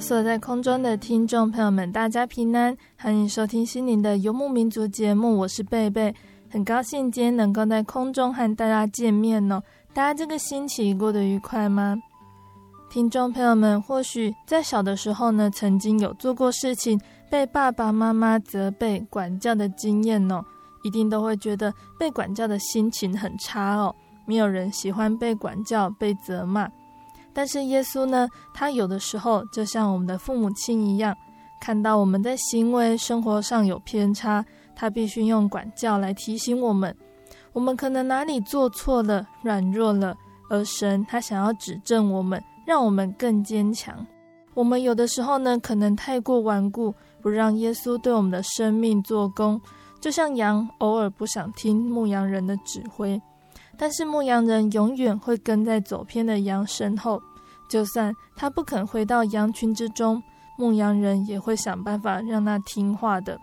所在空中的听众朋友们，大家平安，欢迎收听心灵的游牧民族节目，我是贝贝，很高兴今天能够在空中和大家见面哦。大家这个星期过得愉快吗？听众朋友们，或许在小的时候呢，曾经有做过事情被爸爸妈妈责备、管教的经验哦，一定都会觉得被管教的心情很差哦。没有人喜欢被管教、被责骂。但是耶稣呢，他有的时候就像我们的父母亲一样，看到我们在行为生活上有偏差，他必须用管教来提醒我们，我们可能哪里做错了、软弱了，而神他想要指正我们，让我们更坚强。我们有的时候呢，可能太过顽固，不让耶稣对我们的生命做工，就像羊偶尔不想听牧羊人的指挥。但是牧羊人永远会跟在走偏的羊身后，就算他不肯回到羊群之中，牧羊人也会想办法让他听话的。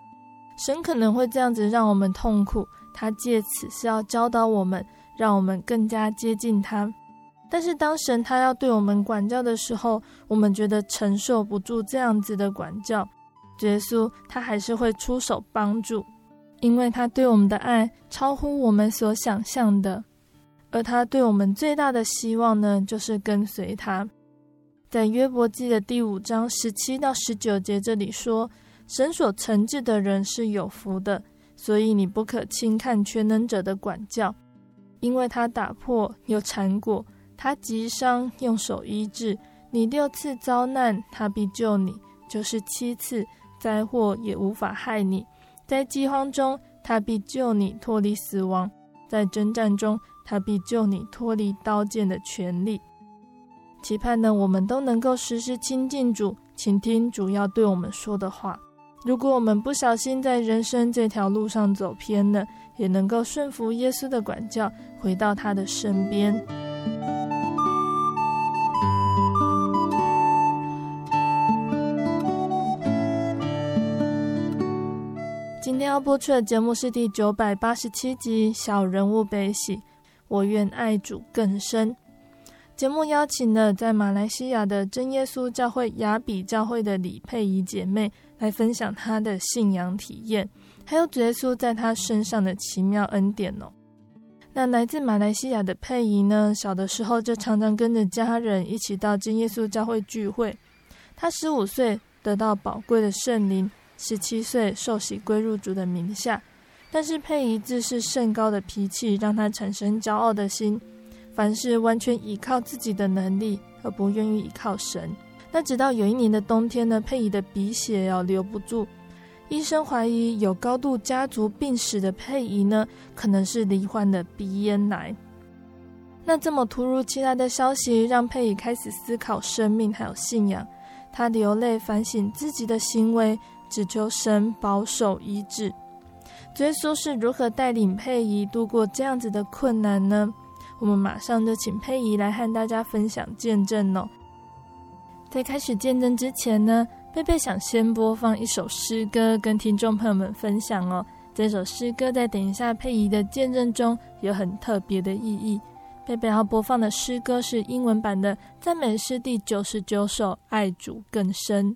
神可能会这样子让我们痛苦，他借此是要教导我们，让我们更加接近他。但是当神他要对我们管教的时候，我们觉得承受不住这样子的管教，耶稣他还是会出手帮助，因为他对我们的爱超乎我们所想象的。而他对我们最大的希望呢，就是跟随他。在约伯记的第五章十七到十九节这里说：“神所惩治的人是有福的，所以你不可轻看全能者的管教，因为他打破又缠裹，他击伤用手医治。你六次遭难，他必救你；就是七次灾祸也无法害你。在饥荒中，他必救你脱离死亡；在征战中。”他必救你脱离刀剑的权利。期盼呢，我们都能够时时亲近主，倾听主要对我们说的话。如果我们不小心在人生这条路上走偏了，也能够顺服耶稣的管教，回到他的身边。今天要播出的节目是第九百八十七集《小人物悲喜》。我愿爱主更深。节目邀请了在马来西亚的真耶稣教会雅比教会的李佩仪姐妹来分享她的信仰体验，还有主耶稣在她身上的奇妙恩典哦。那来自马来西亚的佩仪呢，小的时候就常常跟着家人一起到真耶稣教会聚会。她十五岁得到宝贵的圣灵，十七岁受洗归入主的名下。但是佩仪自视甚高的脾气，让他产生骄傲的心，凡事完全依靠自己的能力，而不愿意依靠神。那直到有一年的冬天呢，佩仪的鼻血要留不住，医生怀疑有高度家族病史的佩仪呢，可能是罹患的鼻咽癌。那这么突如其来的消息，让佩仪开始思考生命还有信仰，他流泪反省自己的行为，只求神保守医治。耶稣是如何带领佩仪度过这样子的困难呢？我们马上就请佩仪来和大家分享见证哦。在开始见证之前呢，贝贝想先播放一首诗歌跟听众朋友们分享哦，这首诗歌在等一下佩仪的见证中有很特别的意义。贝贝要播放的诗歌是英文版的赞美诗第九十九首《爱主更深》。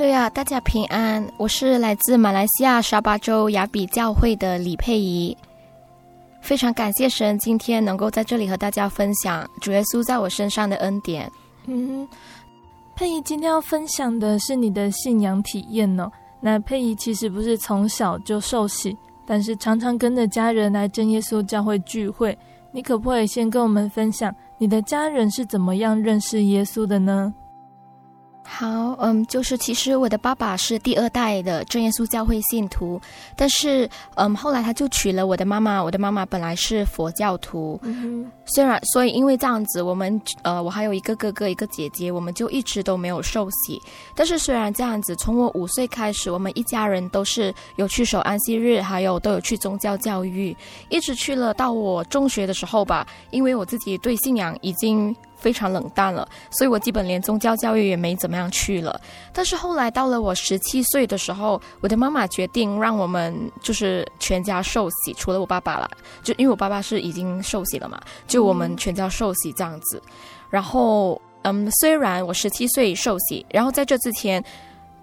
对呀，大家平安，我是来自马来西亚沙巴州雅比教会的李佩仪。非常感谢神，今天能够在这里和大家分享主耶稣在我身上的恩典。嗯，佩仪今天要分享的是你的信仰体验哦。那佩仪其实不是从小就受洗，但是常常跟着家人来真耶稣教会聚会。你可不可以先跟我们分享你的家人是怎么样认识耶稣的呢？好，嗯，就是其实我的爸爸是第二代的正耶稣教会信徒，但是，嗯，后来他就娶了我的妈妈。我的妈妈本来是佛教徒，嗯、虽然，所以因为这样子，我们，呃，我还有一个哥哥，一个姐姐，我们就一直都没有受洗。但是虽然这样子，从我五岁开始，我们一家人都是有去守安息日，还有都有去宗教教育，一直去了到我中学的时候吧，因为我自己对信仰已经。非常冷淡了，所以我基本连宗教教育也没怎么样去了。但是后来到了我十七岁的时候，我的妈妈决定让我们就是全家受洗，除了我爸爸了，就因为我爸爸是已经受洗了嘛，就我们全家受洗这样子。然后，嗯，虽然我十七岁受洗，然后在这之前，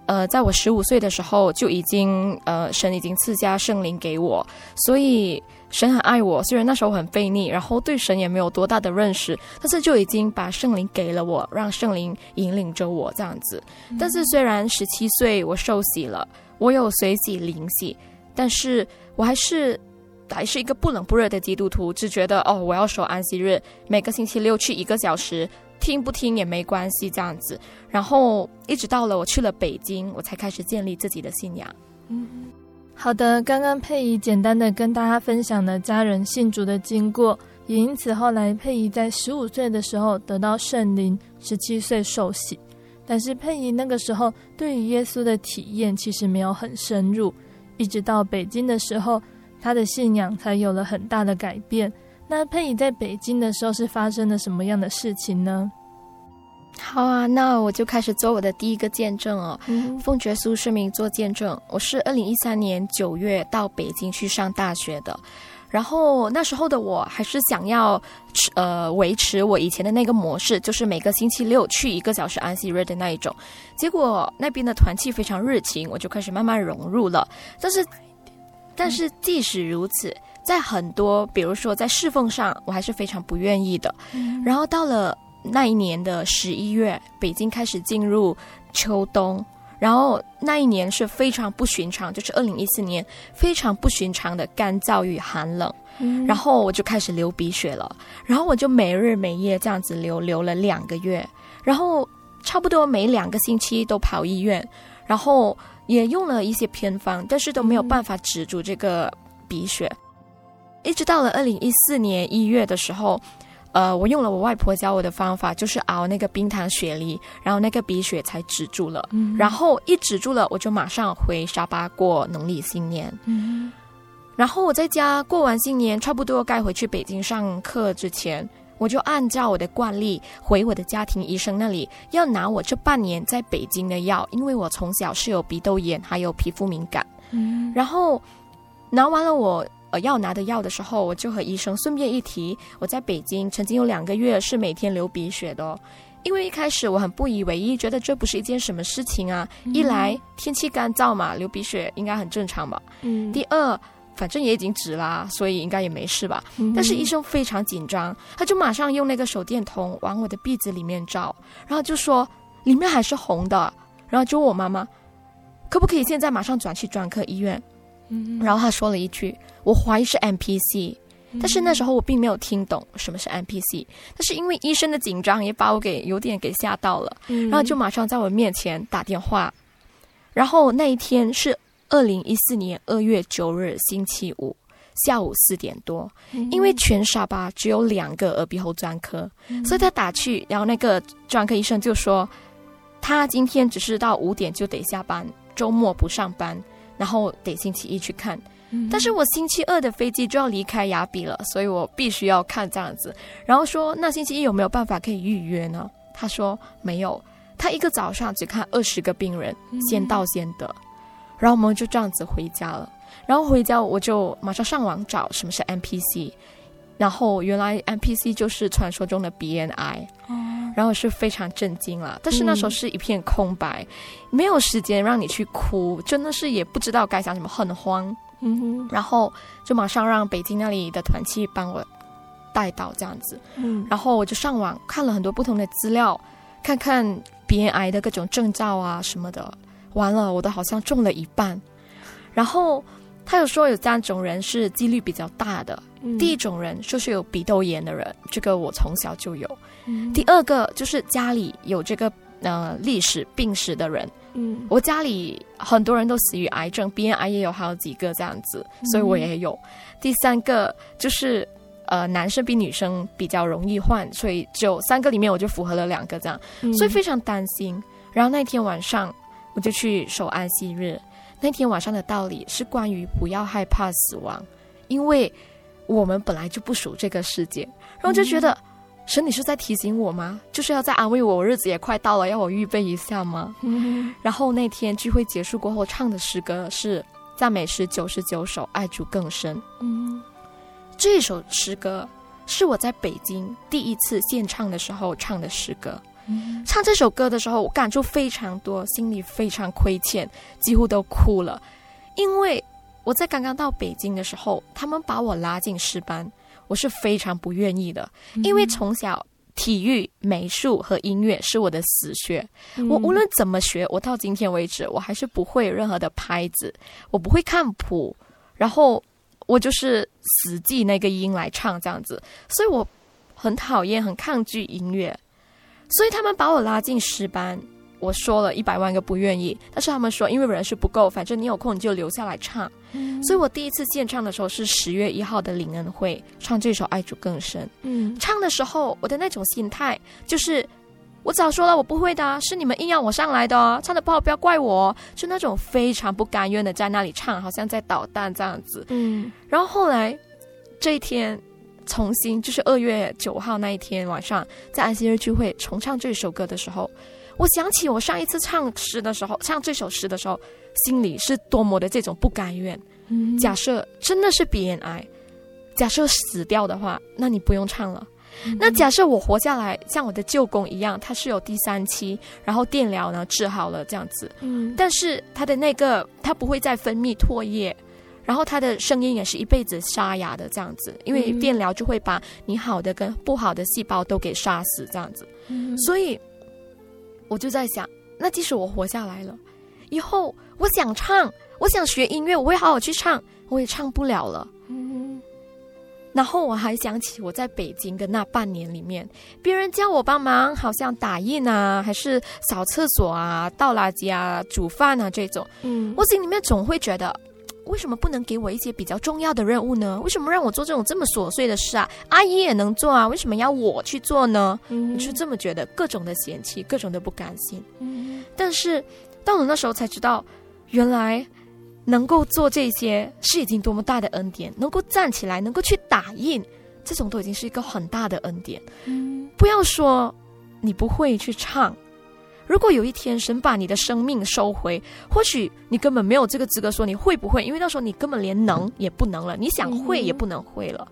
呃，在我十五岁的时候就已经，呃，神已经赐下圣灵给我，所以。神很爱我，虽然那时候很费力，然后对神也没有多大的认识，但是就已经把圣灵给了我，让圣灵引领着我这样子。但是虽然十七岁我受洗了，我有随喜灵洗，但是我还是还是一个不冷不热的基督徒，只觉得哦，我要守安息日，每个星期六去一个小时，听不听也没关系这样子。然后一直到了我去了北京，我才开始建立自己的信仰。嗯。好的，刚刚佩仪简单的跟大家分享了家人信主的经过，也因此后来佩仪在十五岁的时候得到圣灵，十七岁受洗。但是佩仪那个时候对于耶稣的体验其实没有很深入，一直到北京的时候，她的信仰才有了很大的改变。那佩仪在北京的时候是发生了什么样的事情呢？好啊，那我就开始做我的第一个见证哦。嗯、奉觉苏世明做见证，我是二零一三年九月到北京去上大学的。然后那时候的我还是想要，呃，维持我以前的那个模式，就是每个星期六去一个小时安息日的那一种。结果那边的团契非常热情，我就开始慢慢融入了。但是，但是即使如此，在很多，比如说在侍奉上，我还是非常不愿意的。然后到了那一年的十一月，北京开始进入秋冬。然后那一年是非常不寻常，就是二零一四年非常不寻常的干燥与寒冷。嗯，然后我就开始流鼻血了，然后我就每日每夜这样子流，流了两个月，然后差不多每两个星期都跑医院，然后也用了一些偏方，但是都没有办法止住这个鼻血，一直到了二零一四年一月的时候。呃，我用了我外婆教我的方法，就是熬那个冰糖雪梨，然后那个鼻血才止住了。嗯，然后一止住了，我就马上回沙巴过农历新年。嗯，然后我在家过完新年，差不多该回去北京上课之前，我就按照我的惯例回我的家庭医生那里，要拿我这半年在北京的药，因为我从小是有鼻窦炎，还有皮肤敏感。嗯，然后拿完了我。呃，要拿的药的时候，我就和医生顺便一提，我在北京曾经有两个月是每天流鼻血的哦。因为一开始我很不以为意，觉得这不是一件什么事情啊。嗯、一来天气干燥嘛，流鼻血应该很正常吧。嗯。第二，反正也已经止啦，所以应该也没事吧。嗯、但是医生非常紧张，他就马上用那个手电筒往我的鼻子里面照，然后就说里面还是红的，然后就问我妈妈，可不可以现在马上转去专科医院？嗯。然后他说了一句。我怀疑是 MPC，但是那时候我并没有听懂什么是 MPC，但是因为医生的紧张也把我给有点给吓到了，然后就马上在我面前打电话，然后那一天是二零一四年二月九日星期五下午四点多，因为全沙巴只有两个耳鼻喉专科，所以他打去，然后那个专科医生就说他今天只是到五点就得下班，周末不上班，然后得星期一去看。但是我星期二的飞机就要离开雅比了，所以我必须要看这样子。然后说，那星期一有没有办法可以预约呢？他说没有，他一个早上只看二十个病人，先到先得。然后我们就这样子回家了。然后回家我就马上上网找什么是 MPC，然后原来 MPC 就是传说中的鼻咽癌。然后是非常震惊了。但是那时候是一片空白，没有时间让你去哭，真的是也不知道该讲什么，很慌。嗯哼，然后就马上让北京那里的团契帮我带到这样子，嗯，然后我就上网看了很多不同的资料，看看鼻咽癌的各种征兆啊什么的。完了，我都好像中了一半。然后他有说有三种人是几率比较大的，嗯、第一种人就是有鼻窦炎的人，这个我从小就有。嗯、第二个就是家里有这个呃历史病史的人。嗯，我家里很多人都死于癌症，鼻咽癌也有好几个这样子，所以我也有。嗯、第三个就是，呃，男生比女生比较容易患，所以就三个里面我就符合了两个这样，嗯、所以非常担心。然后那天晚上我就去守安息日，那天晚上的道理是关于不要害怕死亡，因为我们本来就不属这个世界，然后就觉得。嗯神，你是在提醒我吗？就是要在安慰我，我日子也快到了，要我预备一下吗？嗯、然后那天聚会结束过后，唱的诗歌是赞美诗九十九首，爱主更深。嗯，这首诗歌是我在北京第一次献唱的时候唱的诗歌。嗯、唱这首歌的时候，我感触非常多，心里非常亏欠，几乎都哭了，因为我在刚刚到北京的时候，他们把我拉进诗班。我是非常不愿意的，因为从小体育、美术和音乐是我的死穴。嗯、我无论怎么学，我到今天为止，我还是不会任何的拍子，我不会看谱，然后我就是死记那个音来唱这样子。所以我很讨厌、很抗拒音乐。所以他们把我拉进诗班，我说了一百万个不愿意，但是他们说因为人数不够，反正你有空你就留下来唱。嗯、所以我第一次献唱的时候是十月一号的林恩惠，唱这首《爱主更深》。嗯，唱的时候我的那种心态就是，我早说了我不会的，是你们硬要我上来的，唱的不好不要怪我，就那种非常不甘愿的在那里唱，好像在捣蛋这样子。嗯，然后后来这一天。重新就是二月九号那一天晚上，在安息日聚会重唱这首歌的时候，我想起我上一次唱诗的时候，唱这首诗的时候，心里是多么的这种不甘愿。嗯，假设真的是鼻咽癌，假设死掉的话，那你不用唱了。嗯，那假设我活下来，像我的舅公一样，他是有第三期，然后电疗呢治好了这样子。嗯，但是他的那个他不会再分泌唾液。然后他的声音也是一辈子沙哑的这样子，因为电疗就会把你好的跟不好的细胞都给杀死这样子。嗯、所以我就在想，那即使我活下来了，以后我想唱，我想学音乐，我会好好去唱，我也唱不了了。嗯、然后我还想起我在北京的那半年里面，别人叫我帮忙，好像打印啊，还是扫厕所啊、倒垃圾啊、煮饭啊这种。嗯，我心里面总会觉得。为什么不能给我一些比较重要的任务呢？为什么让我做这种这么琐碎的事啊？阿姨也能做啊，为什么要我去做呢？嗯，你就这么觉得，各种的嫌弃，各种的不甘心。嗯，但是到了那时候才知道，原来能够做这些是已经多么大的恩典，能够站起来，能够去打印，这种都已经是一个很大的恩典。嗯，不要说你不会去唱。如果有一天神把你的生命收回，或许你根本没有这个资格说你会不会，因为到时候你根本连能也不能了，你想会也不能会了。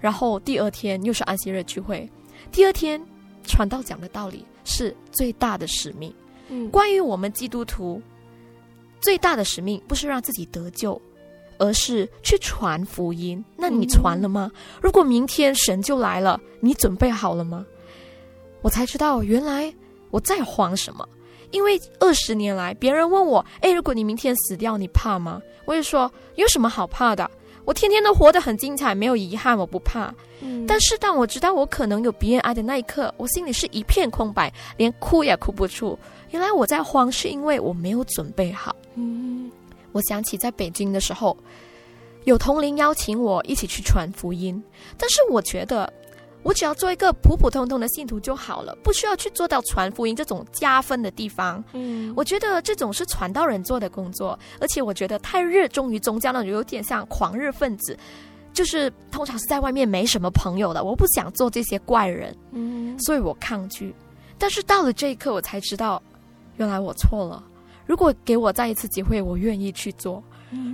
然后第二天又是安息日聚会，第二天传道讲的道理是最大的使命。嗯，关于我们基督徒最大的使命，不是让自己得救，而是去传福音。那你传了吗？如果明天神就来了，你准备好了吗？我才知道原来。我在慌什么？因为二十年来，别人问我：“诶，如果你明天死掉，你怕吗？”我也说：“有什么好怕的？我天天都活得很精彩，没有遗憾，我不怕。嗯”但是当我知道我可能有鼻咽癌的那一刻，我心里是一片空白，连哭也哭不出。原来我在慌，是因为我没有准备好。嗯，我想起在北京的时候，有同龄邀请我一起去传福音，但是我觉得。我只要做一个普普通通的信徒就好了，不需要去做到传福音这种加分的地方。嗯，我觉得这种是传道人做的工作，而且我觉得太热衷于宗教，那种有点像狂热分子，就是通常是在外面没什么朋友的。我不想做这些怪人，嗯，所以我抗拒。但是到了这一刻，我才知道，原来我错了。如果给我再一次机会，我愿意去做。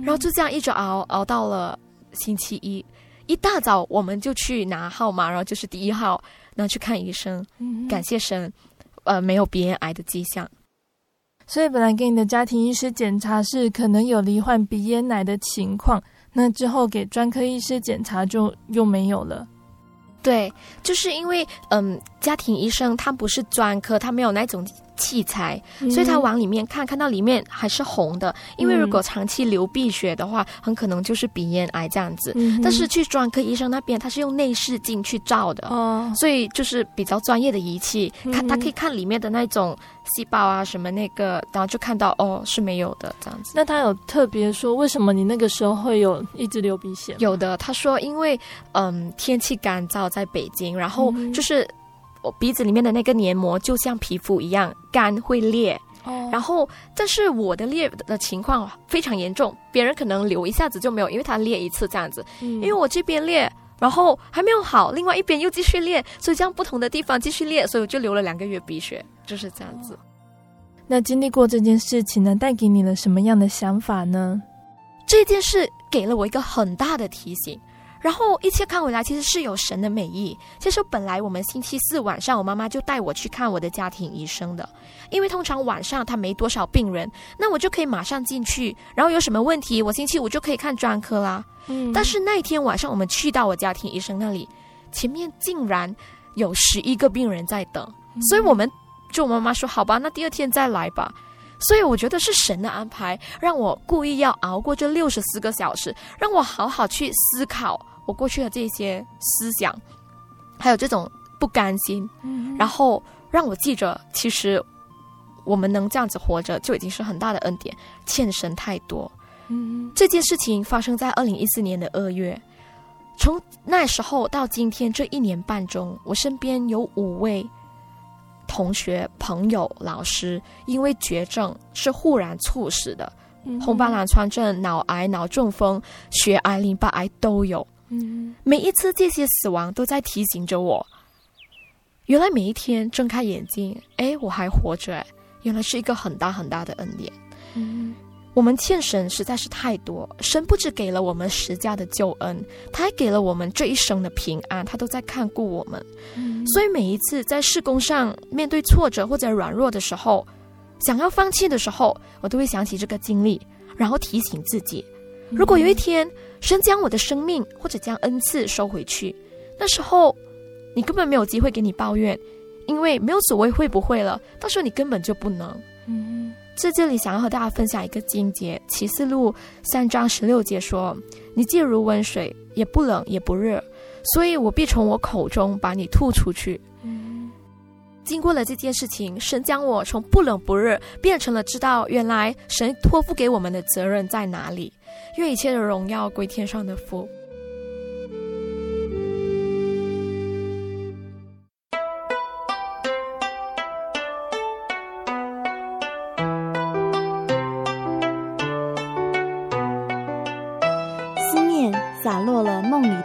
然后就这样一直熬熬到了星期一。一大早我们就去拿号码，然后就是第一号，然后去看医生。嗯、感谢神，呃，没有鼻咽癌的迹象。所以本来给你的家庭医师检查是可能有罹患鼻咽癌的情况，那之后给专科医师检查就又没有了。对，就是因为嗯，家庭医生他不是专科，他没有那种。器材，所以他往里面看，看到里面还是红的。因为如果长期流鼻血的话，很可能就是鼻咽癌这样子。嗯、但是去专科医生那边，他是用内视镜去照的，哦，所以就是比较专业的仪器，看他可以看里面的那种细胞啊什么那个，然后就看到哦是没有的这样子。那他有特别说为什么你那个时候会有一直流鼻血？有的，他说因为嗯天气干燥，在北京，然后就是。我鼻子里面的那个黏膜就像皮肤一样干会裂，哦，然后但是我的裂的情况非常严重，别人可能流一下子就没有，因为它裂一次这样子，嗯，因为我这边裂，然后还没有好，另外一边又继续裂，所以这样不同的地方继续裂，所以我就流了两个月鼻血，就是这样子。那经历过这件事情呢，带给你了什么样的想法呢？这件事给了我一个很大的提醒。然后一切看回来，其实是有神的美意。其实本来我们星期四晚上，我妈妈就带我去看我的家庭医生的，因为通常晚上他没多少病人，那我就可以马上进去。然后有什么问题，我星期五就可以看专科啦。嗯。但是那天晚上我们去到我家庭医生那里，前面竟然有十一个病人在等，所以我们就我妈妈说：“好吧，那第二天再来吧。”所以我觉得是神的安排，让我故意要熬过这六十四个小时，让我好好去思考。我过去的这些思想，还有这种不甘心，嗯、然后让我记着，其实我们能这样子活着，就已经是很大的恩典，欠神太多。嗯，这件事情发生在二零一四年的二月，从那时候到今天这一年半中，我身边有五位同学、朋友、老师，因为绝症是忽然猝死的，嗯、红斑狼疮症、脑癌、脑中风、血癌、淋巴癌都有。嗯，每一次这些死亡都在提醒着我，原来每一天睁开眼睛，哎，我还活着，原来是一个很大很大的恩典。嗯。我们欠神实在是太多，神不止给了我们十架的救恩，他还给了我们这一生的平安，他都在看顾我们。嗯，所以每一次在事工上面对挫折或者软弱的时候，想要放弃的时候，我都会想起这个经历，然后提醒自己：如果有一天神将我的生命或者将恩赐收回去，那时候你根本没有机会给你抱怨，因为没有所谓会不会了，到时候你根本就不能。嗯。在这里想要和大家分享一个经节，启示录三章十六节说：“你既如温水，也不冷也不热，所以我必从我口中把你吐出去。”嗯，经过了这件事情，神将我从不冷不热变成了知道原来神托付给我们的责任在哪里。愿一切的荣耀归天上的父。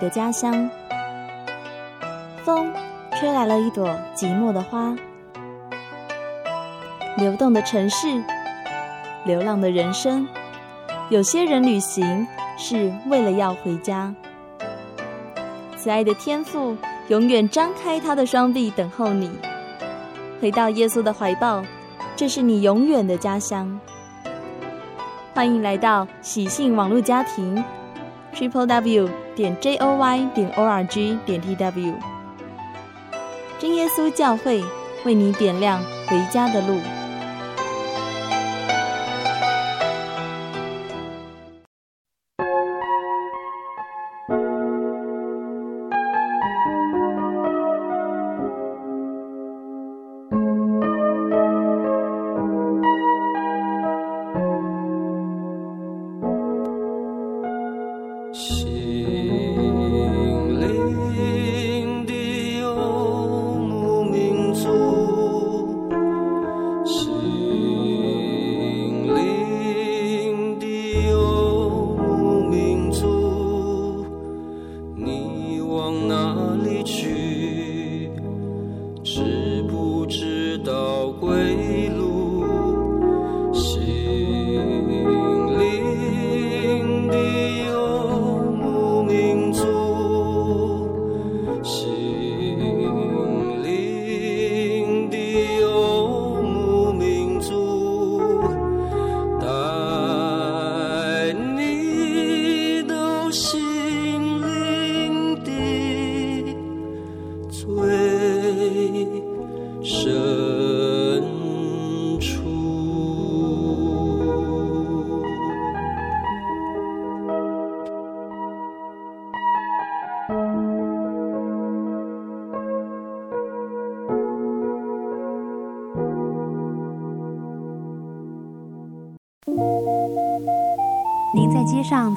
的家乡，风吹来了一朵寂寞的花。流动的城市，流浪的人生，有些人旅行是为了要回家。慈爱的天父永远张开他的双臂等候你，回到耶稣的怀抱，这是你永远的家乡。欢迎来到喜信网络家庭。Triple W 点 J O Y 点 O R G 点 T W，真耶稣教会为你点亮回家的路。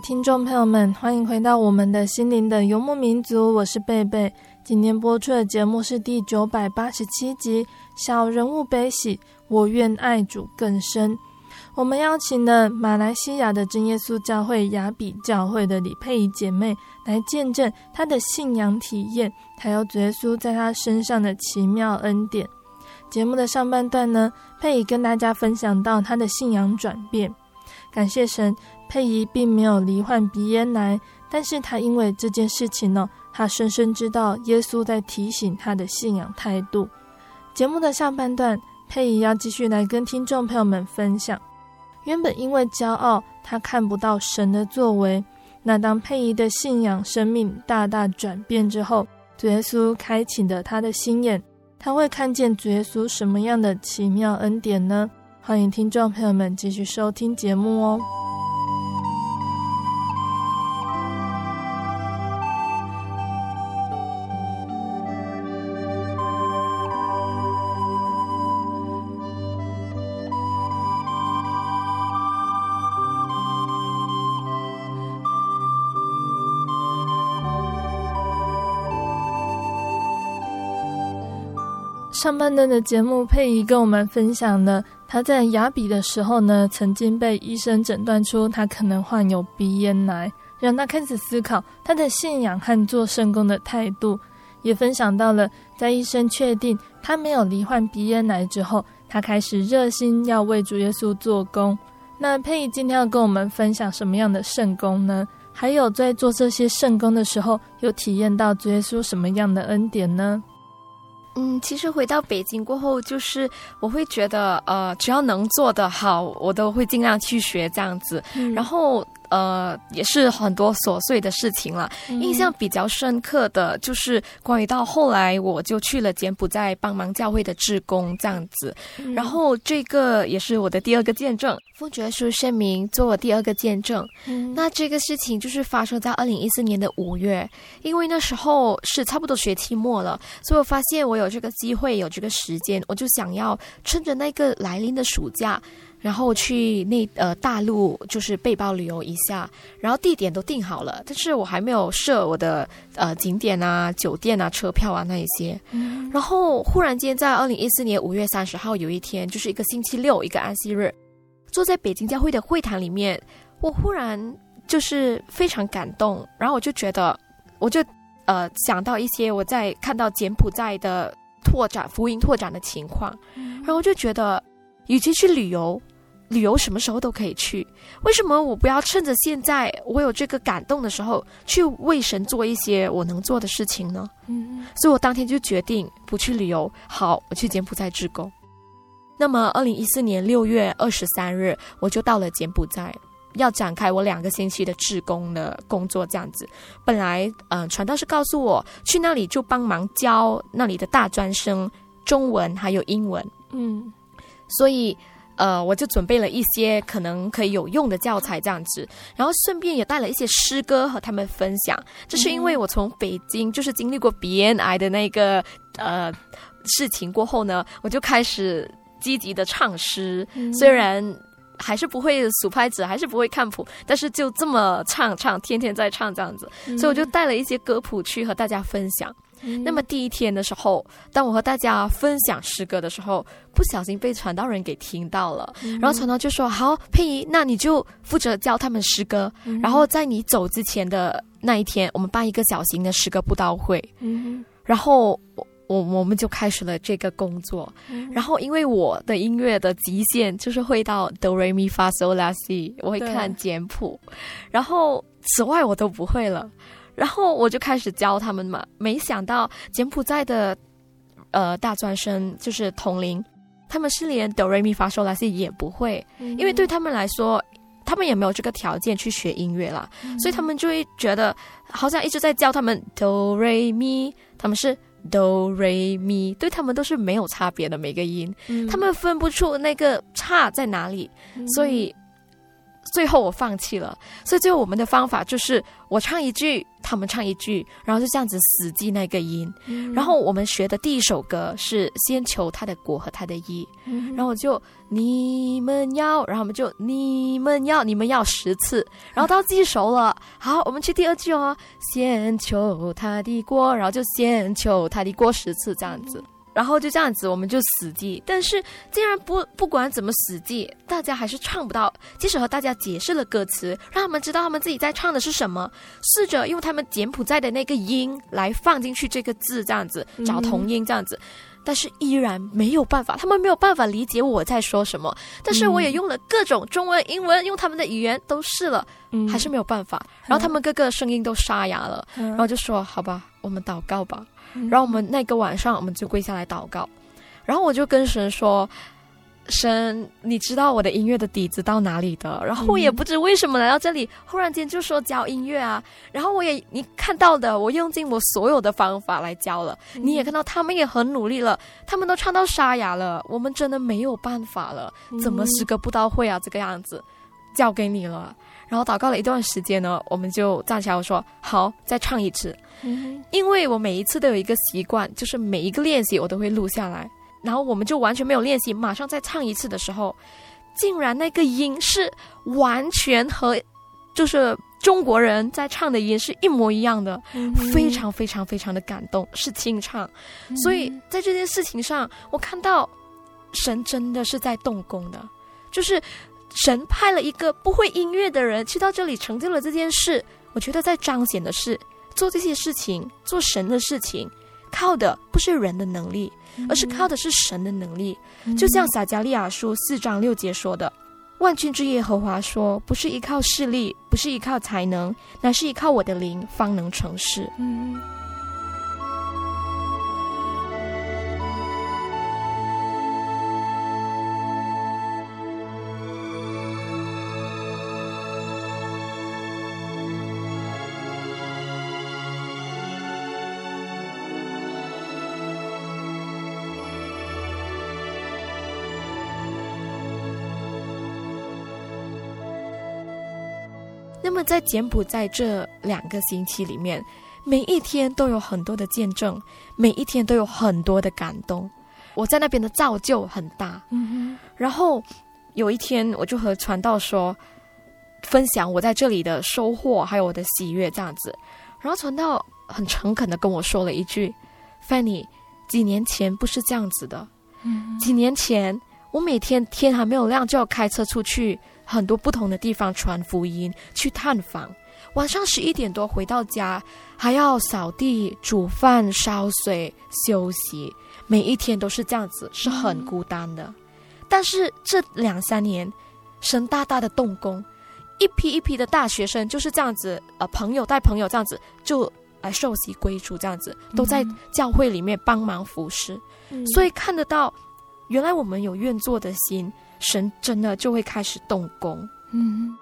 听众朋友们，欢迎回到我们的心灵的游牧民族，我是贝贝。今天播出的节目是第九百八十七集《小人物悲喜》，我愿爱主更深。我们邀请了马来西亚的真耶稣教会雅比教会的李佩仪姐妹来见证她的信仰体验，还有主耶稣在她身上的奇妙恩典。节目的上半段呢，佩仪跟大家分享到她的信仰转变。感谢神，佩仪并没有罹患鼻咽癌，但是她因为这件事情呢，她深深知道耶稣在提醒她的信仰态度。节目的下半段，佩仪要继续来跟听众朋友们分享。原本因为骄傲，她看不到神的作为。那当佩仪的信仰生命大大转变之后，主耶稣开启了她的心眼，她会看见主耶稣什么样的奇妙恩典呢？欢迎听众朋友们继续收听节目哦。上半段的节目，佩仪跟我们分享了她在雅比的时候呢，曾经被医生诊断出她可能患有鼻咽癌，让她开始思考她的信仰和做圣工的态度。也分享到了在医生确定她没有罹患鼻咽癌之后，她开始热心要为主耶稣做工。那佩仪今天要跟我们分享什么样的圣工呢？还有在做这些圣工的时候，有体验到主耶稣什么样的恩典呢？嗯，其实回到北京过后，就是我会觉得，呃，只要能做得好，我都会尽量去学这样子，嗯、然后。呃，也是很多琐碎的事情了。印象比较深刻的就是关于到后来，我就去了柬埔寨帮忙教会的志工这样子。然后这个也是我的第二个见证，奉主耶稣圣名做我第二个见证。那这个事情就是发生在二零一四年的五月，因为那时候是差不多学期末了，所以我发现我有这个机会，有这个时间，我就想要趁着那个来临的暑假。然后去那呃大陆就是背包旅游一下，然后地点都定好了，但是我还没有设我的呃景点啊、酒店啊、车票啊那一些。嗯、然后忽然间在二零一四年五月三十号有一天，就是一个星期六，一个安息日，坐在北京教会的会堂里面，我忽然就是非常感动，然后我就觉得，我就呃想到一些我在看到柬埔寨的拓展福音拓展的情况，然后我就觉得。与其去旅游，旅游什么时候都可以去。为什么我不要趁着现在我有这个感动的时候，去为神做一些我能做的事情呢？嗯，所以我当天就决定不去旅游。好，我去柬埔寨志工。那么，二零一四年六月二十三日，我就到了柬埔寨，要展开我两个星期的志工的工作。这样子，本来，嗯、呃，传道是告诉我去那里就帮忙教那里的大专生中文还有英文。嗯。所以，呃，我就准备了一些可能可以有用的教材这样子，然后顺便也带了一些诗歌和他们分享。这是因为我从北京就是经历过鼻咽癌的那个呃事情过后呢，我就开始积极的唱诗，虽然还是不会数拍子，还是不会看谱，但是就这么唱唱，天天在唱这样子。所以我就带了一些歌谱去和大家分享。那么第一天的时候，当我和大家分享诗歌的时候，不小心被传道人给听到了。然后传道就说：“好，佩仪，那你就负责教他们诗歌。然后在你走之前的那一天，我们办一个小型的诗歌布道会。然后我我我们就开始了这个工作。然后因为我的音乐的极限就是会到哆来咪发嗦拉西，我会看简谱。然后此外我都不会了。”然后我就开始教他们嘛，没想到柬埔寨的呃大专生就是同龄，他们是连哆来咪发嗦拉西也不会，因为对他们来说，他们也没有这个条件去学音乐啦，所以他们就会觉得好像一直在教他们哆来咪，他们是哆来咪，对他们都是没有差别的每个音，他们分不出那个差在哪里，所以。最后我放弃了，所以最后我们的方法就是我唱一句，他们唱一句，然后就这样子死记那个音。嗯、然后我们学的第一首歌是先求他的果和他的义，嗯、然后我就你们要，然后我们就你们要，你们要十次，然后到记熟了，好，我们去第二句哦，先求他的果，然后就先求他的果十次这样子。然后就这样子，我们就死记。但是竟然不不管怎么死记，大家还是唱不到。即使和大家解释了歌词，让他们知道他们自己在唱的是什么，试着用他们柬埔寨的那个音来放进去这个字，这样子找同音，这样子。但是依然没有办法，他们没有办法理解我在说什么。但是我也用了各种中文、英文，用他们的语言都试了，嗯、还是没有办法。然后他们个个声音都沙哑了，嗯、然后就说：“好吧，我们祷告吧。嗯”然后我们那个晚上，我们就跪下来祷告。然后我就跟神说。神，你知道我的音乐的底子到哪里的？然后我也不知为什么来到这里，忽然间就说教音乐啊。然后我也你看到的，我用尽我所有的方法来教了。你也看到他们也很努力了，他们都唱到沙哑了。我们真的没有办法了，怎么十个布道会啊？这个样子，交给你了。然后祷告了一段时间呢，我们就站起来我说好，再唱一次。因为我每一次都有一个习惯，就是每一个练习我都会录下来。然后我们就完全没有练习，马上再唱一次的时候，竟然那个音是完全和就是中国人在唱的音是一模一样的，嗯、非常非常非常的感动，是清唱。嗯、所以在这件事情上，我看到神真的是在动工的，就是神派了一个不会音乐的人去到这里成就了这件事。我觉得在彰显的是做这些事情，做神的事情，靠的不是人的能力。而是靠的是神的能力，就像撒加利亚书四章六节说的：“万军之耶和华说，不是依靠势力，不是依靠才能，乃是依靠我的灵，方能成事。”嗯。在柬埔寨这两个星期里面，每一天都有很多的见证，每一天都有很多的感动。我在那边的造就很大。嗯哼。然后有一天，我就和传道说，分享我在这里的收获，还有我的喜悦这样子。然后传道很诚恳的跟我说了一句：“Fanny，几年前不是这样子的。嗯，几年前我每天天还没有亮就要开车出去。”很多不同的地方传福音，去探访。晚上十一点多回到家，还要扫地、煮饭、烧水、休息。每一天都是这样子，是很孤单的。嗯、但是这两三年，神大大的动工，一批一批的大学生就是这样子，呃，朋友带朋友这样子，就来受洗归主，这样子都在教会里面帮忙服侍。嗯、所以看得到，原来我们有愿做的心。神真的就会开始动工。嗯，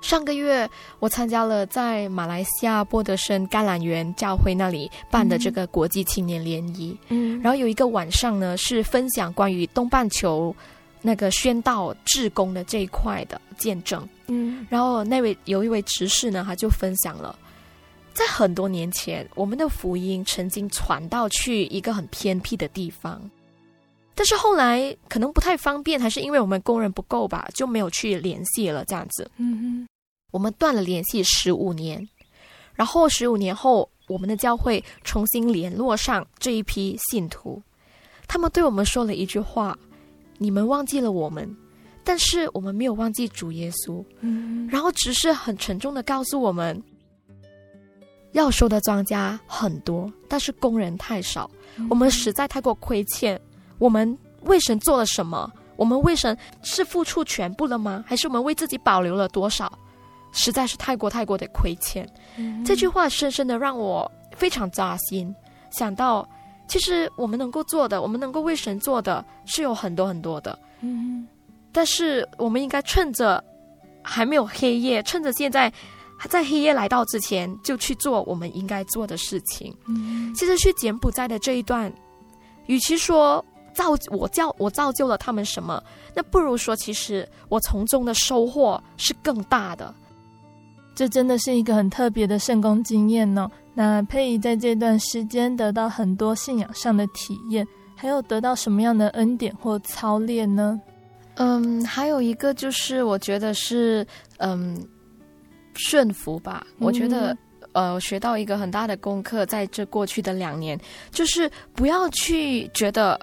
上个月我参加了在马来西亚波德申橄榄园教会那里办的这个国际青年联谊。嗯，然后有一个晚上呢，是分享关于东半球那个宣道志工的这一块的见证。嗯，然后那位有一位执事呢，他就分享了，在很多年前，我们的福音曾经传到去一个很偏僻的地方。但是后来可能不太方便，还是因为我们工人不够吧，就没有去联系了。这样子，嗯哼，我们断了联系十五年，然后十五年后，我们的教会重新联络上这一批信徒，他们对我们说了一句话：“你们忘记了我们，但是我们没有忘记主耶稣。”嗯，然后只是很沉重的告诉我们，要收的庄稼很多，但是工人太少，我们实在太过亏欠。我们为神做了什么？我们为神是付出全部了吗？还是我们为自己保留了多少？实在是太过太过的亏欠。嗯、这句话深深的让我非常扎心。想到，其实我们能够做的，我们能够为神做的是有很多很多的。嗯，但是我们应该趁着还没有黑夜，趁着现在在黑夜来到之前，就去做我们应该做的事情。嗯，其实去柬埔寨的这一段，与其说，造我教我造就了他们什么？那不如说，其实我从中的收获是更大的。这真的是一个很特别的圣功经验呢、哦。那佩仪在这段时间得到很多信仰上的体验，还有得到什么样的恩典或操练呢？嗯，还有一个就是我觉得是嗯顺服吧。嗯、我觉得呃学到一个很大的功课，在这过去的两年，就是不要去觉得。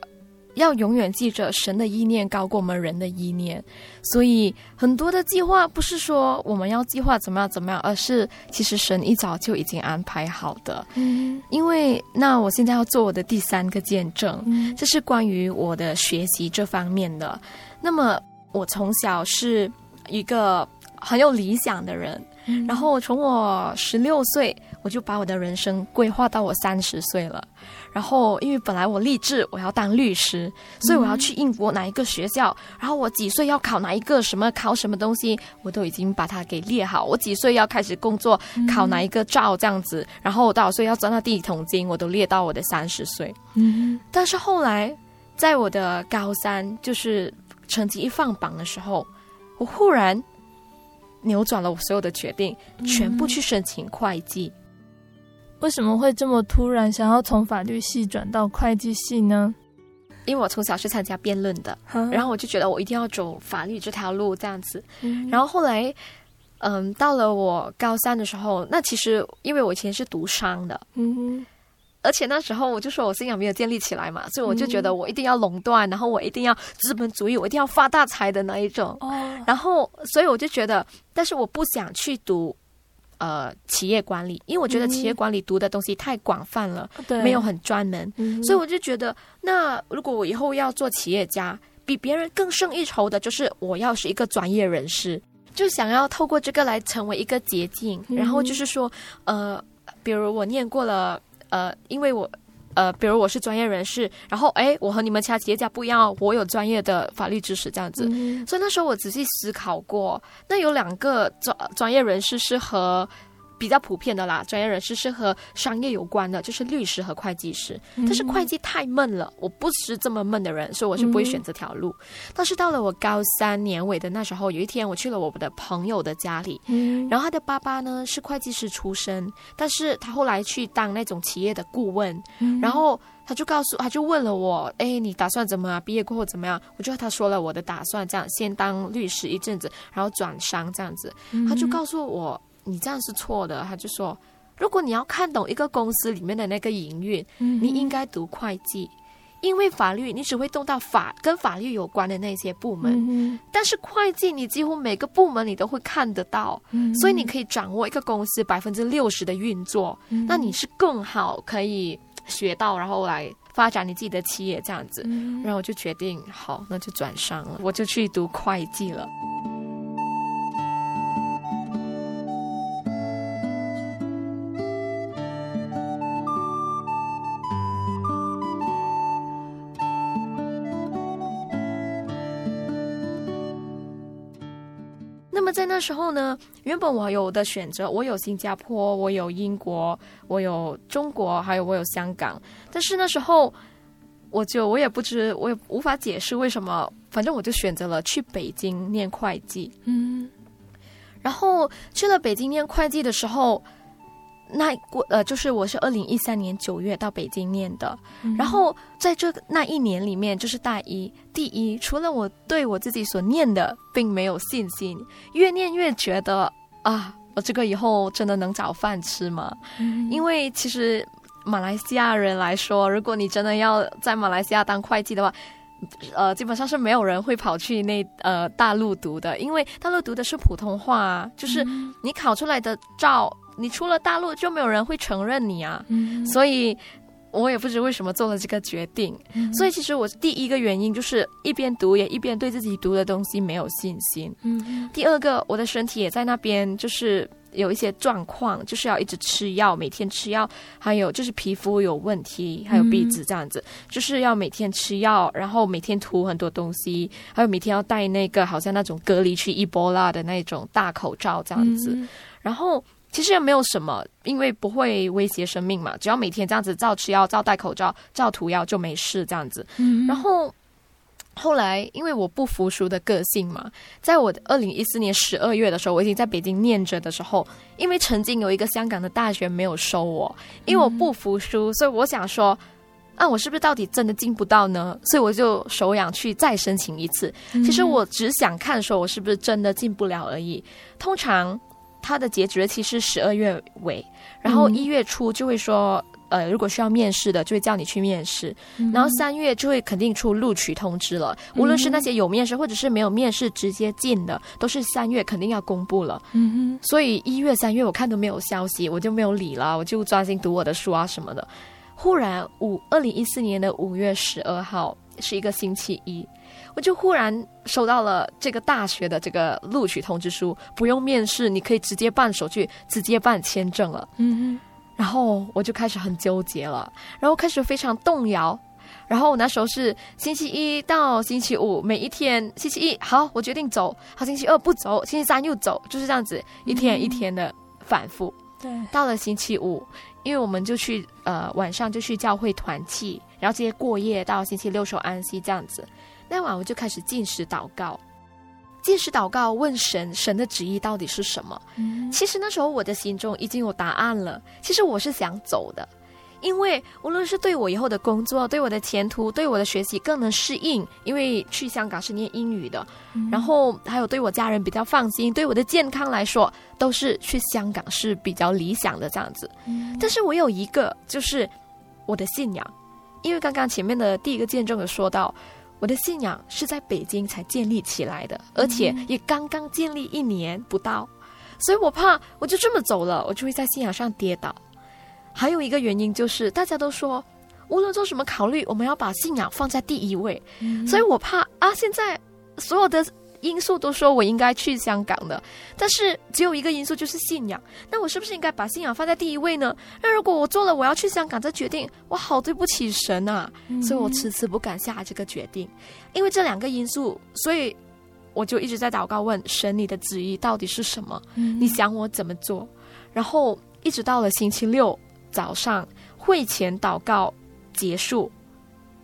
要永远记着神的意念高过我们人的意念，所以很多的计划不是说我们要计划怎么样怎么样，而是其实神一早就已经安排好的。嗯，因为那我现在要做我的第三个见证，嗯，这是关于我的学习这方面的。那么我从小是一个很有理想的人，嗯，然后从我十六岁我就把我的人生规划到我三十岁了。然后，因为本来我立志我要当律师，所以我要去英国哪一个学校，嗯、然后我几岁要考哪一个什么考什么东西，我都已经把它给列好。我几岁要开始工作，考哪一个照这样子，然后我多少岁要赚到第一桶金，我都列到我的三十岁。嗯，但是后来在我的高三，就是成绩一放榜的时候，我忽然扭转了我所有的决定，全部去申请会计。为什么会这么突然想要从法律系转到会计系呢？因为我从小是参加辩论的，然后我就觉得我一定要走法律这条路这样子。嗯、然后后来，嗯，到了我高三的时候，那其实因为我以前是读商的，嗯，而且那时候我就说我信仰没有建立起来嘛，所以我就觉得我一定要垄断，然后我一定要资本主义，我一定要发大财的那一种。哦，然后所以我就觉得，但是我不想去读。呃，企业管理，因为我觉得企业管理读的东西太广泛了，嗯、没有很专门，嗯、所以我就觉得，那如果我以后要做企业家，比别人更胜一筹的，就是我要是一个专业人士，就想要透过这个来成为一个捷径，嗯、然后就是说，呃，比如我念过了，呃，因为我。呃，比如我是专业人士，然后哎，我和你们其他企业家不一样，我有专业的法律知识这样子，嗯、所以那时候我仔细思考过，那有两个专专业人士是和。比较普遍的啦，专业人士是和商业有关的，就是律师和会计师。但是会计太闷了，我不是这么闷的人，所以我是不会选这条路。嗯、但是到了我高三年尾的那时候，有一天我去了我的朋友的家里，嗯、然后他的爸爸呢是会计师出身，但是他后来去当那种企业的顾问，嗯、然后他就告诉，他就问了我，哎，你打算怎么啊？毕业过后怎么样？我就和他说了我的打算，这样先当律师一阵子，然后转商这样子。他就告诉我。你这样是错的，他就说，如果你要看懂一个公司里面的那个营运，嗯、你应该读会计，因为法律你只会动到法跟法律有关的那些部门，嗯、但是会计你几乎每个部门你都会看得到，嗯、所以你可以掌握一个公司百分之六十的运作，嗯、那你是更好可以学到，然后来发展你自己的企业这样子，嗯、然后我就决定好，那就转商了，我就去读会计了。在那时候呢，原本我有的选择，我有新加坡，我有英国，我有中国，还有我有香港。但是那时候，我就我也不知，我也无法解释为什么，反正我就选择了去北京念会计。嗯，然后去了北京念会计的时候。那过呃，就是我是二零一三年九月到北京念的，嗯、然后在这那一年里面，就是大一，第一，除了我对我自己所念的并没有信心，越念越觉得啊，我这个以后真的能找饭吃吗？嗯、因为其实马来西亚人来说，如果你真的要在马来西亚当会计的话，呃，基本上是没有人会跑去那呃大陆读的，因为大陆读的是普通话，就是你考出来的照。你出了大陆就没有人会承认你啊，嗯、所以我也不知为什么做了这个决定。嗯、所以其实我第一个原因就是一边读也一边对自己读的东西没有信心。嗯、第二个，我的身体也在那边就是有一些状况，就是要一直吃药，每天吃药，还有就是皮肤有问题，还有鼻子这样子，嗯、就是要每天吃药，然后每天涂很多东西，还有每天要戴那个好像那种隔离区伊波拉的那种大口罩这样子，嗯、然后。其实也没有什么，因为不会威胁生命嘛。只要每天这样子照吃药、照戴口罩、照涂药就没事这样子。嗯、然后后来，因为我不服输的个性嘛，在我的二零一四年十二月的时候，我已经在北京念着的时候，因为曾经有一个香港的大学没有收我，因为我不服输，所以我想说，啊，我是不是到底真的进不到呢？所以我就手痒去再申请一次。其实我只想看说我是不是真的进不了而已。通常。它的截止日期是十二月尾，然后一月初就会说呃，如果需要面试的，就会叫你去面试。嗯、然后三月就会肯定出录取通知了，无论是那些有面试或者是没有面试直接进的，都是三月肯定要公布了。嗯哼，所以一月、三月我看都没有消息，我就没有理了，我就专心读我的书啊什么的。忽然五二零一四年的五月十二号是一个星期一，我就忽然收到了这个大学的这个录取通知书，不用面试，你可以直接办手续，直接办签证了。嗯哼。然后我就开始很纠结了，然后开始非常动摇。然后我那时候是星期一到星期五，每一天星期一好，我决定走；好，星期二不走，星期三又走，就是这样子，一天一天的反复。对、嗯，到了星期五，因为我们就去呃晚上就去教会团契，然后直接过夜到星期六守安息这样子。那晚我就开始进食祷告。进食祷告，问神，神的旨意到底是什么？嗯，其实那时候我的心中已经有答案了。其实我是想走的，因为无论是对我以后的工作、对我的前途、对我的学习更能适应，因为去香港是念英语的，嗯，然后还有对我家人比较放心，对我的健康来说，都是去香港是比较理想的这样子。嗯，但是我有一个，就是我的信仰，因为刚刚前面的第一个见证有说到。我的信仰是在北京才建立起来的，而且也刚刚建立一年不到，所以我怕我就这么走了，我就会在信仰上跌倒。还有一个原因就是大家都说，无论做什么考虑，我们要把信仰放在第一位，所以我怕啊，现在所有的。因素都说我应该去香港的，但是只有一个因素就是信仰。那我是不是应该把信仰放在第一位呢？那如果我做了我要去香港这决定，我好对不起神啊！嗯、所以我迟迟不敢下这个决定，因为这两个因素，所以我就一直在祷告问神：你的旨意到底是什么？嗯、你想我怎么做？然后一直到了星期六早上会前祷告结束，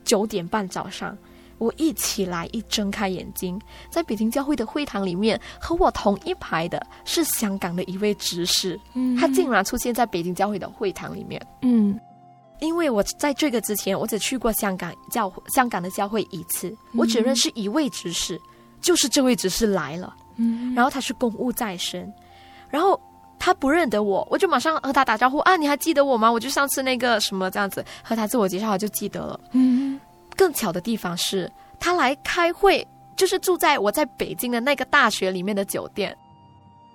九点半早上。我一起来，一睁开眼睛，在北京教会的会堂里面，和我同一排的是香港的一位执事，嗯，他竟然出现在北京教会的会堂里面，嗯，因为我在这个之前，我只去过香港教香港的教会一次，我只认识一位执事，就是这位执事来了，嗯，然后他是公务在身，然后他不认得我，我就马上和他打招呼啊，你还记得我吗？我就上次那个什么这样子和他自我介绍，我就记得了，嗯。更巧的地方是，他来开会，就是住在我在北京的那个大学里面的酒店。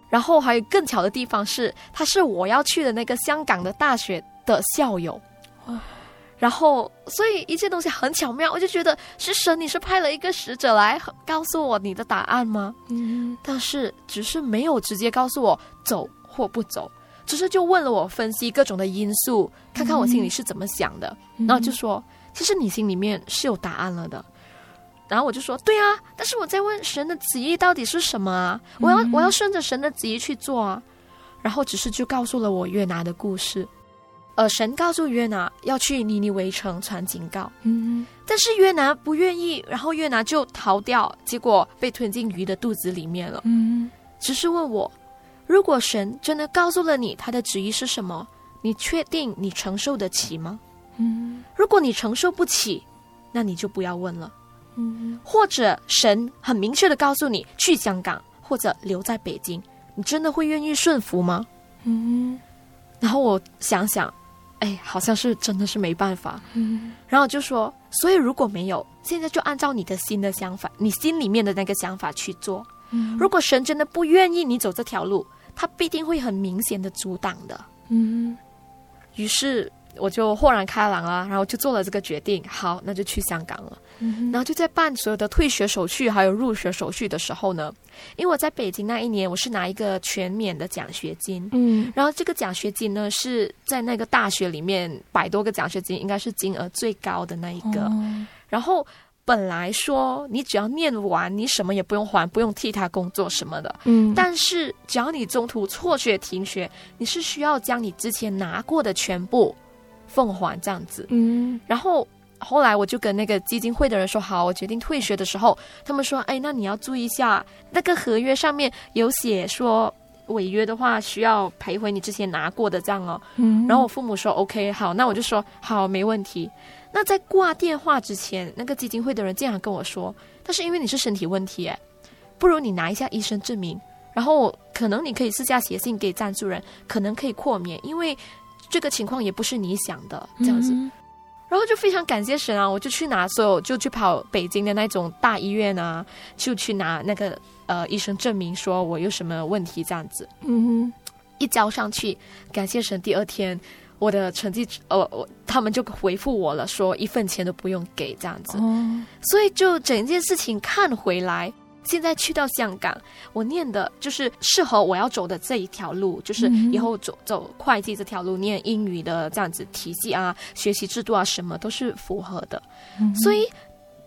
然后还有更巧的地方是，他是我要去的那个香港的大学的校友。然后，所以一切东西很巧妙，我就觉得是神，你是派了一个使者来告诉我你的答案吗？嗯，但是只是没有直接告诉我走或不走，只是就问了我分析各种的因素，看看我心里是怎么想的，然后就说。其实你心里面是有答案了的，然后我就说对啊，但是我在问神的旨意到底是什么啊？我要我要顺着神的旨意去做啊，然后只是就告诉了我约拿的故事，呃，神告诉约拿要去尼尼微城传警告，嗯，但是约拿不愿意，然后约拿就逃掉，结果被吞进鱼的肚子里面了，嗯，只是问我，如果神真的告诉了你他的旨意是什么，你确定你承受得起吗？嗯，如果你承受不起，那你就不要问了。嗯，或者神很明确的告诉你去香港或者留在北京，你真的会愿意顺服吗？嗯，然后我想想，哎，好像是真的是没办法。嗯，然后就说，所以如果没有，现在就按照你的心的想法，你心里面的那个想法去做。嗯，如果神真的不愿意你走这条路，他必定会很明显的阻挡的。嗯，于是。我就豁然开朗了，然后就做了这个决定。好，那就去香港了。嗯、然后就在办所有的退学手续还有入学手续的时候呢，因为我在北京那一年，我是拿一个全免的奖学金。嗯，然后这个奖学金呢是在那个大学里面百多个奖学金，应该是金额最高的那一个。哦、然后本来说你只要念完，你什么也不用还，不用替他工作什么的。嗯，但是只要你中途辍学停学，你是需要将你之前拿过的全部。奉还这样子，嗯，然后后来我就跟那个基金会的人说，好，我决定退学的时候，他们说，哎，那你要注意一下，那个合约上面有写说违约的话需要赔回你之前拿过的账哦，嗯，然后我父母说，OK，好，那我就说好，没问题。那在挂电话之前，那个基金会的人竟然跟我说，但是因为你是身体问题，哎，不如你拿一下医生证明，然后可能你可以私下写信给赞助人，可能可以豁免，因为。这个情况也不是你想的这样子。嗯然后就非常感谢神啊！我就去拿所有，就去跑北京的那种大医院啊，就去拿那个呃医生证明，说我有什么问题这样子。嗯哼，一交上去，感谢神，第二天我的成绩，呃，我他们就回复我了，说一分钱都不用给这样子。哦，所以就整件事情看回来。现在去到香港，我念的就是适合我要走的这一条路，就是以后走走会计这条路，念英语的这样子体系啊，学习制度啊，什么都是符合的。嗯、所以，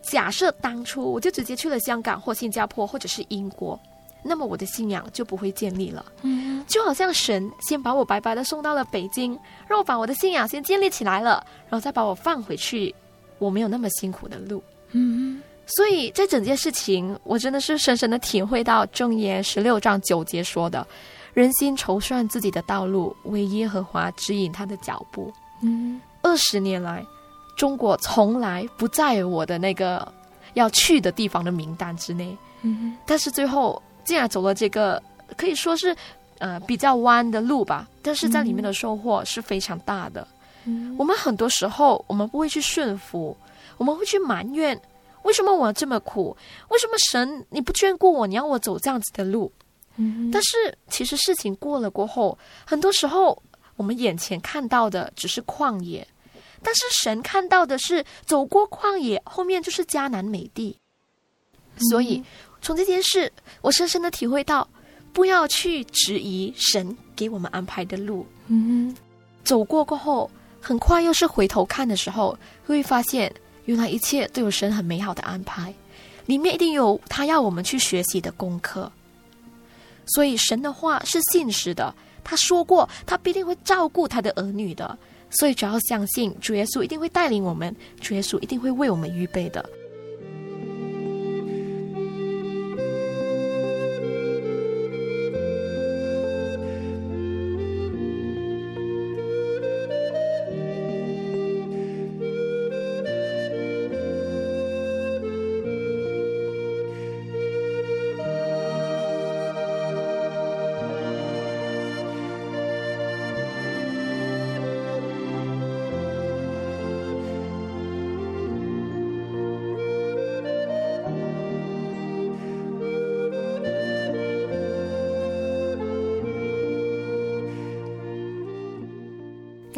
假设当初我就直接去了香港或新加坡或者是英国，那么我的信仰就不会建立了。嗯，就好像神先把我白白的送到了北京，让我把我的信仰先建立起来了，然后再把我放回去，我没有那么辛苦的路。嗯。所以在整件事情，我真的是深深的体会到正言十六章九节说的：“人心筹算自己的道路，唯耶和华指引他的脚步。”嗯，二十年来，中国从来不在我的那个要去的地方的名单之内。嗯，但是最后竟然走了这个可以说是呃比较弯的路吧，但是在里面的收获是非常大的。嗯，我们很多时候我们不会去顺服，我们会去埋怨。为什么我这么苦？为什么神你不眷顾我？你要我走这样子的路？嗯，但是其实事情过了过后，很多时候我们眼前看到的只是旷野，但是神看到的是走过旷野，后面就是迦南美地。所以从这件事，我深深的体会到，不要去质疑神给我们安排的路。嗯，走过过后，很快又是回头看的时候，会发现。原来一切都有神很美好的安排，里面一定有他要我们去学习的功课。所以神的话是信实的，他说过他必定会照顾他的儿女的。所以只要相信主耶稣一定会带领我们，主耶稣一定会为我们预备的。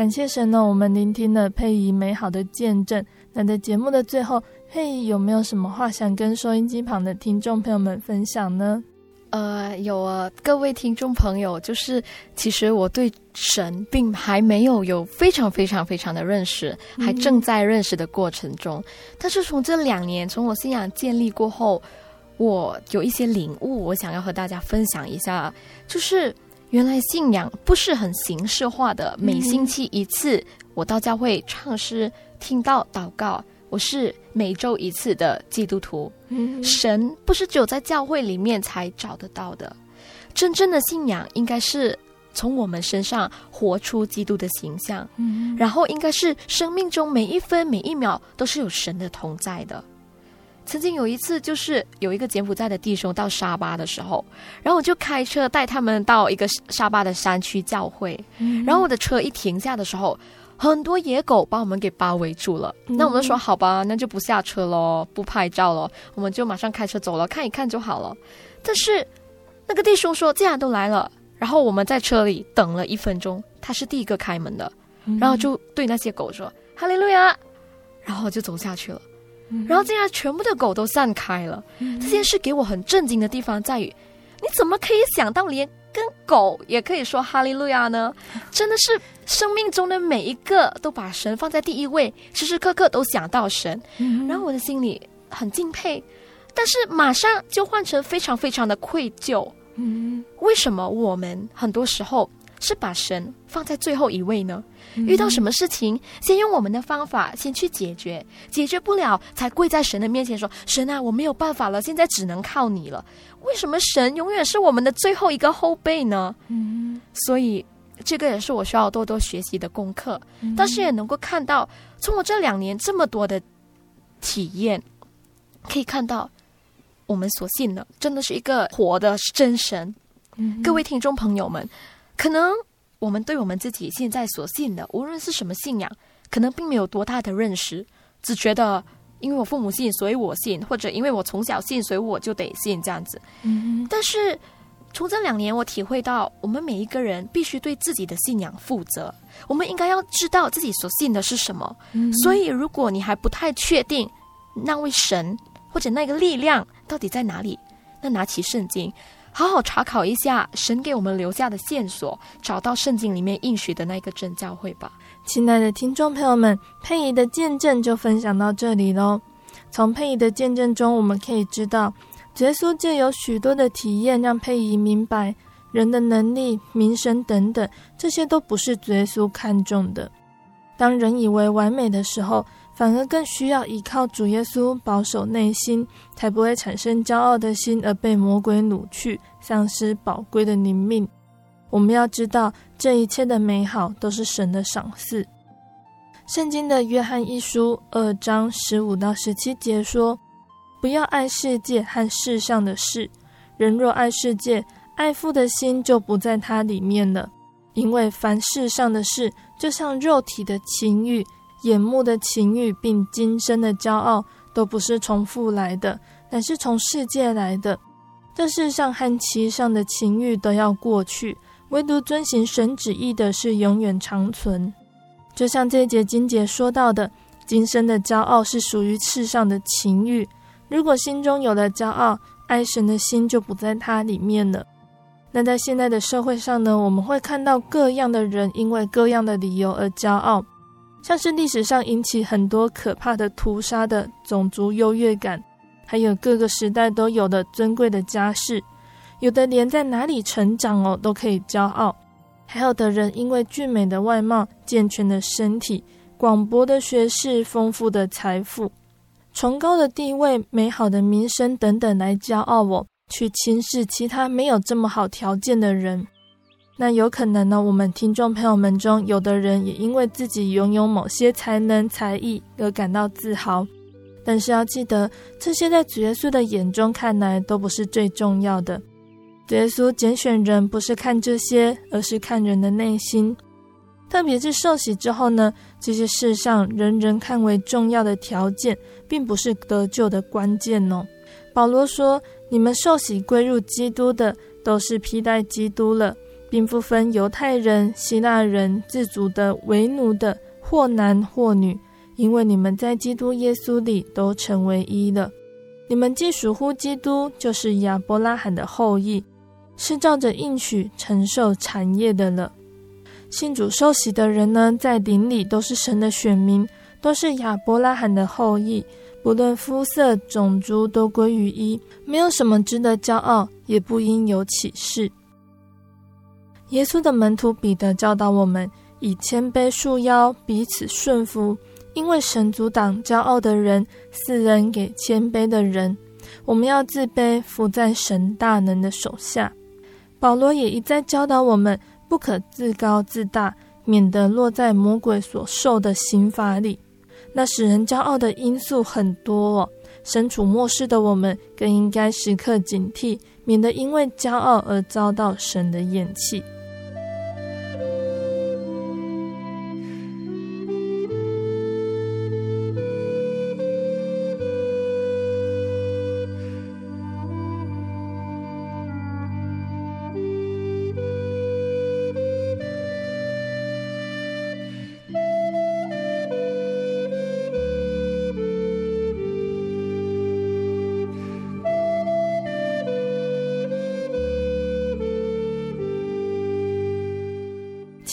感谢神呢，我们聆听了佩仪美好的见证。那在节目的最后，佩仪有没有什么话想跟收音机旁的听众朋友们分享呢？呃，有啊，各位听众朋友，就是其实我对神并还没有有非常非常非常的认识，还正在认识的过程中。嗯、但是从这两年，从我信仰建立过后，我有一些领悟，我想要和大家分享一下，就是。原来信仰不是很形式化的，每星期一次我到教会唱诗、听到祷告，我是每周一次的基督徒。神不是只有在教会里面才找得到的，真正的信仰应该是从我们身上活出基督的形象，然后应该是生命中每一分每一秒都是有神的同在的。曾经有一次，就是有一个柬埔寨的弟兄到沙巴的时候，然后我就开车带他们到一个沙巴的山区教会。嗯、然后我的车一停下的时候，很多野狗把我们给包围住了。嗯、那我们就说好吧，那就不下车喽，不拍照了，我们就马上开车走了，看一看就好了。但是那个弟兄说，既然都来了，然后我们在车里等了一分钟，他是第一个开门的，嗯、然后就对那些狗说：“哈利路亚！”然后就走下去了。然后竟然全部的狗都散开了。嗯、这件事给我很震惊的地方在于，你怎么可以想到连跟狗也可以说哈利路亚呢？真的是生命中的每一个都把神放在第一位，时时刻刻都想到神。嗯、然后我的心里很敬佩，但是马上就换成非常非常的愧疚。嗯，为什么我们很多时候是把神放在最后一位呢？遇到什么事情，先用我们的方法先去解决，解决不了才跪在神的面前说：“神啊，我没有办法了，现在只能靠你了。”为什么神永远是我们的最后一个后辈呢？嗯，所以这个也是我需要多多学习的功课。嗯，但是也能够看到，从我这两年这么多的体验，可以看到我们所信的真的是一个活的真神。嗯，各位听众朋友们，可能。我们对我们自己现在所信的，无论是什么信仰，可能并没有多大的认识，只觉得因为我父母信，所以我信，或者因为我从小信，所以我就得信这样子。嗯，但是从这两年，我体会到，我们每一个人必须对自己的信仰负责，我们应该要知道自己所信的是什么。嗯，所以，如果你还不太确定那位神或者那个力量到底在哪里，那拿起圣经。好好查考一下神给我们留下的线索，找到圣经里面应许的那个真教会吧。亲爱的听众朋友们，佩仪的见证就分享到这里喽。从佩仪的见证中，我们可以知道，耶稣借有许多的体验，让佩仪明白人的能力、名声等等，这些都不是耶稣看重的。当人以为完美的时候，反而更需要依靠主耶稣保守内心，才不会产生骄傲的心而被魔鬼掳去，丧失宝贵的灵命。我们要知道，这一切的美好都是神的赏赐。圣经的约翰一书二章十五到十七节说：“不要爱世界和世上的事。人若爱世界，爱父的心就不在他里面了。因为凡世上的事，就像肉体的情欲。”眼目的情欲，并今生的骄傲，都不是从父来的，乃是从世界来的。这世上和其上的情欲都要过去，唯独遵行神旨意的是永远长存。就像这一节经节说到的，今生的骄傲是属于世上的情欲。如果心中有了骄傲，爱神的心就不在它里面了。那在现在的社会上呢，我们会看到各样的人因为各样的理由而骄傲。像是历史上引起很多可怕的屠杀的种族优越感，还有各个时代都有的尊贵的家世，有的连在哪里成长哦都可以骄傲，还有的人因为俊美的外貌、健全的身体、广博的学识、丰富的财富、崇高的地位、美好的名声等等来骄傲哦，去轻视其他没有这么好条件的人。那有可能呢，我们听众朋友们中，有的人也因为自己拥有某些才能、才艺而感到自豪。但是要记得，这些在主耶稣的眼中看来都不是最重要的。主耶稣拣选人不是看这些，而是看人的内心。特别是受洗之后呢，这些世上人人看为重要的条件，并不是得救的关键哦。保罗说：“你们受洗归入基督的，都是披戴基督了。”并不分犹太人、希腊人、自主的、为奴的，或男或女，因为你们在基督耶稣里都成为一了。你们既属乎基督，就是亚伯拉罕的后裔，是照着应许承受产业的了。信主受洗的人呢，在灵里都是神的选民，都是亚伯拉罕的后裔，不论肤色、种族，都归于一，没有什么值得骄傲，也不应有启示。耶稣的门徒彼得教导我们，以谦卑束腰，彼此顺服，因为神阻挡骄傲的人，赐恩给谦卑的人。我们要自卑，服在神大能的手下。保罗也一再教导我们，不可自高自大，免得落在魔鬼所受的刑罚里。那使人骄傲的因素很多哦，身处末世的我们，更应该时刻警惕，免得因为骄傲而遭到神的厌弃。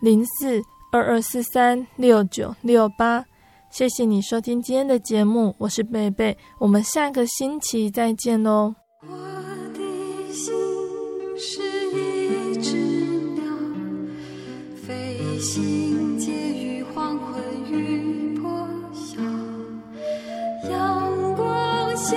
零四二二四三六九六八，谢谢你收听今天的节目，我是贝贝，我们下个星期再见哦。我的心是一只鸟飞行结于黄昏与破晓，阳光下